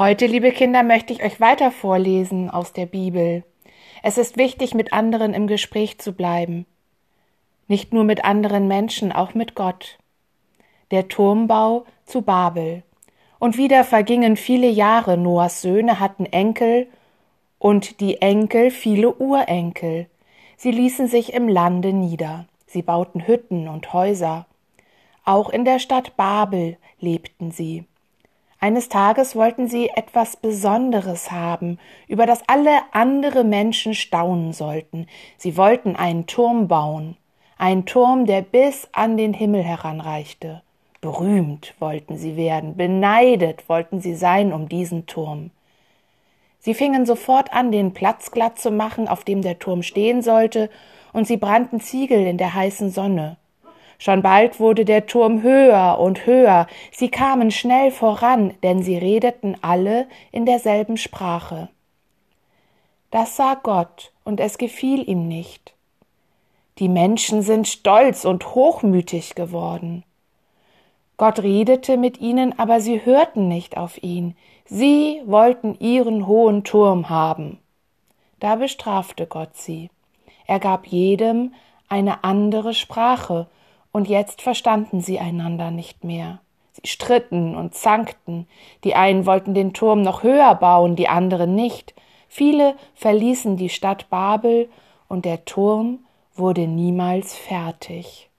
Heute, liebe Kinder, möchte ich euch weiter vorlesen aus der Bibel. Es ist wichtig, mit anderen im Gespräch zu bleiben. Nicht nur mit anderen Menschen, auch mit Gott. Der Turmbau zu Babel. Und wieder vergingen viele Jahre, Noahs Söhne hatten Enkel und die Enkel viele Urenkel. Sie ließen sich im Lande nieder. Sie bauten Hütten und Häuser. Auch in der Stadt Babel lebten sie. Eines Tages wollten sie etwas Besonderes haben, über das alle andere Menschen staunen sollten. Sie wollten einen Turm bauen, einen Turm, der bis an den Himmel heranreichte. Berühmt wollten sie werden, beneidet wollten sie sein um diesen Turm. Sie fingen sofort an, den Platz glatt zu machen, auf dem der Turm stehen sollte, und sie brannten Ziegel in der heißen Sonne. Schon bald wurde der Turm höher und höher, sie kamen schnell voran, denn sie redeten alle in derselben Sprache. Das sah Gott, und es gefiel ihm nicht. Die Menschen sind stolz und hochmütig geworden. Gott redete mit ihnen, aber sie hörten nicht auf ihn. Sie wollten ihren hohen Turm haben. Da bestrafte Gott sie. Er gab jedem eine andere Sprache, und jetzt verstanden sie einander nicht mehr. Sie stritten und zankten, die einen wollten den Turm noch höher bauen, die anderen nicht. Viele verließen die Stadt Babel, und der Turm wurde niemals fertig.